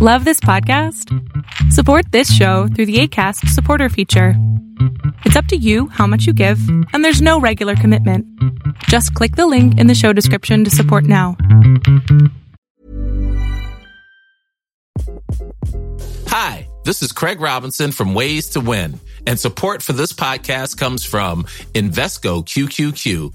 Love this podcast? Support this show through the ACAST supporter feature. It's up to you how much you give, and there's no regular commitment. Just click the link in the show description to support now. Hi, this is Craig Robinson from Ways to Win, and support for this podcast comes from Invesco QQQ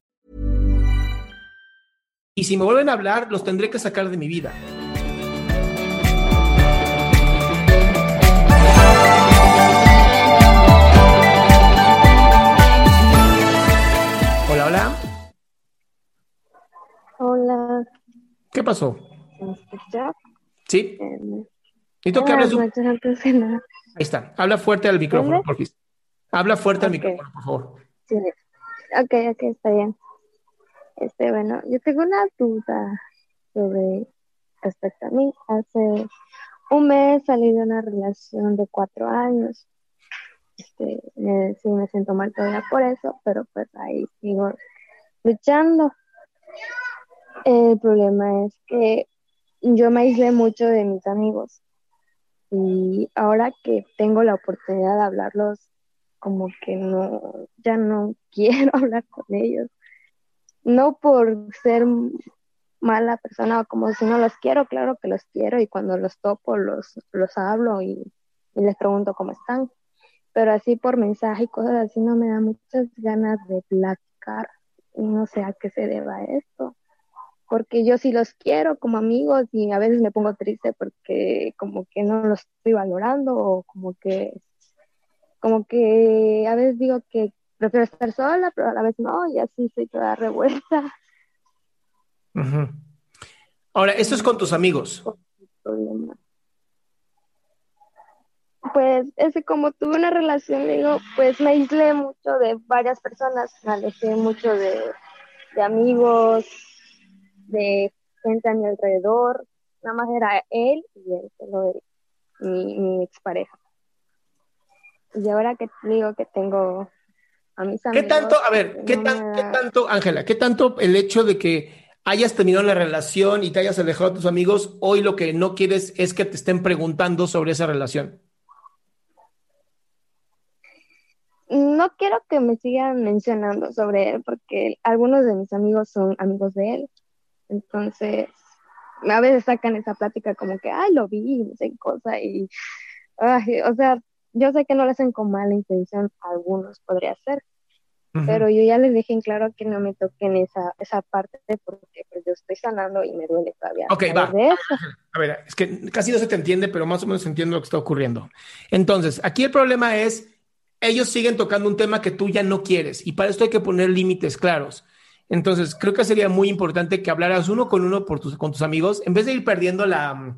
Y si me vuelven a hablar, los tendré que sacar de mi vida. Hola, hola. Hola. ¿Qué pasó? ¿Me escuchas? ¿Sí? Eh, Necesito que hables. un-. Ahí está. Habla fuerte al micrófono, por favor. Habla fuerte al micrófono, por favor. Sí. Ok, ok, está bien. Este, bueno, yo tengo una duda sobre respecto a mí. Hace un mes salí de una relación de cuatro años. Este, me- sí me siento mal todavía por eso, pero pues ahí sigo luchando. El problema es que yo me aislé mucho de mis amigos y ahora que tengo la oportunidad de hablarlos, como que no, ya no quiero hablar con ellos. No por ser mala persona o como si no los quiero, claro que los quiero y cuando los topo los, los hablo y, les pregunto cómo están. Pero así por mensaje y cosas así no me da muchas ganas de platicar y no sé a qué se deba esto. Porque yo sí los quiero como amigos y a veces me pongo triste porque como que no los estoy valorando o como que como que a veces digo que prefiero estar sola, pero a la vez no, y así soy toda revuelta. Ahora, esto es con tus amigos. Pues es que como tuve una relación, digo, pues me aislé mucho de varias personas, me alejé mucho de, de amigos, de gente a mi alrededor, nada más era él y él, solo él, mi, mi expareja. Y ahora que digo que tengo a mis ¿Qué tanto, a ver, qué, no tan- me qué tanto, Ángela, qué tanto el hecho de que hayas terminado la relación y te hayas alejado de tus amigos, hoy lo que no quieres es que te estén preguntando sobre esa relación? No quiero que me sigan mencionando sobre él porque algunos de mis amigos son amigos de él. Entonces, a veces sacan esa plática como que, ay, lo vi, no sé cosa. Y, ay, o sea, yo sé que no lo hacen con mala intención, algunos podría ser, Ujú. pero yo ya les dejé en claro que no me toquen esa, esa parte porque pues, yo estoy sanando y me duele todavía. Ok, va. A ver, es que casi no se te entiende, pero más o menos entiendo lo que está ocurriendo. Entonces, aquí el problema es, ellos siguen tocando un tema que tú ya no quieres y para esto hay que poner límites claros. Entonces, creo que sería muy importante que hablaras uno con uno por tus, con tus amigos, en vez de ir perdiendo la,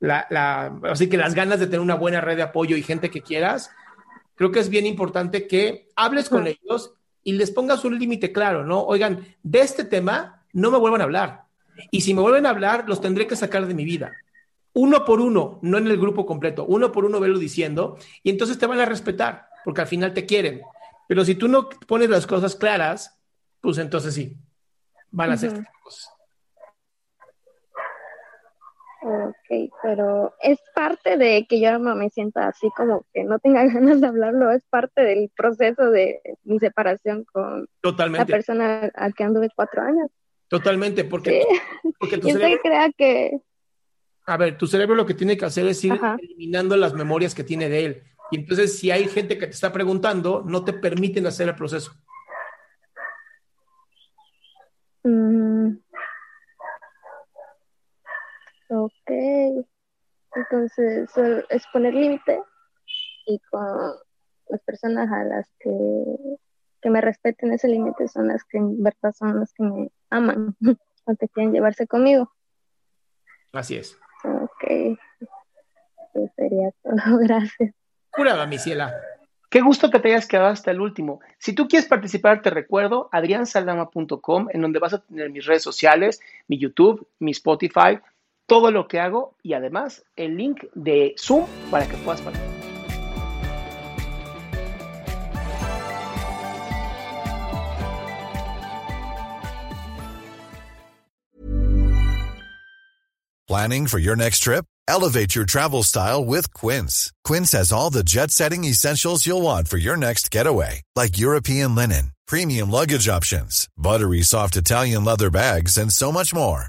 la, la- así que las ganas de tener una buena red de apoyo y gente que quieras, creo que es bien importante que hables con ellos y les pongas un límite claro, ¿no? Oigan, de este tema no me vuelvan a hablar. Y si me vuelven a hablar, los tendré que sacar de mi vida. Uno por uno, no en el grupo completo, uno por uno velo diciendo, y entonces te van a respetar, porque al final te quieren. Pero si tú no pones las cosas claras, pues entonces sí, van a hacer cosas. Ok, pero es parte de que yo no me sienta así como que no tenga ganas de hablarlo, es parte del proceso de mi separación con la persona a que anduve cuatro años. totalmente, porque, Sí, porque tu y usted cerebro, crea que, a ver, tu cerebro lo que tiene que hacer es ir Ajá. eliminando las memorias que tiene de él. Y entonces, si hay gente que te está preguntando, no te permiten hacer el proceso. Ok. Entonces, es poner límite y con las personas a las que, que me respeten ese límite son las que en verdad son las que me aman o que quieren llevarse conmigo. Así es. Ok. Eso sería todo. Gracias. Curada, mi ciela. Qué gusto que te hayas quedado hasta el último. Si tú quieres participar, te recuerdo adriansaldama.com, en donde vas a tener mis redes sociales, mi YouTube, mi Spotify, todo lo que hago y además el link de Zoom para que puedas participar. Planning for your next trip? Elevate your travel style with Quince. Quince has all the jet setting essentials you'll want for your next getaway, like European linen, premium luggage options, buttery soft Italian leather bags, and so much more.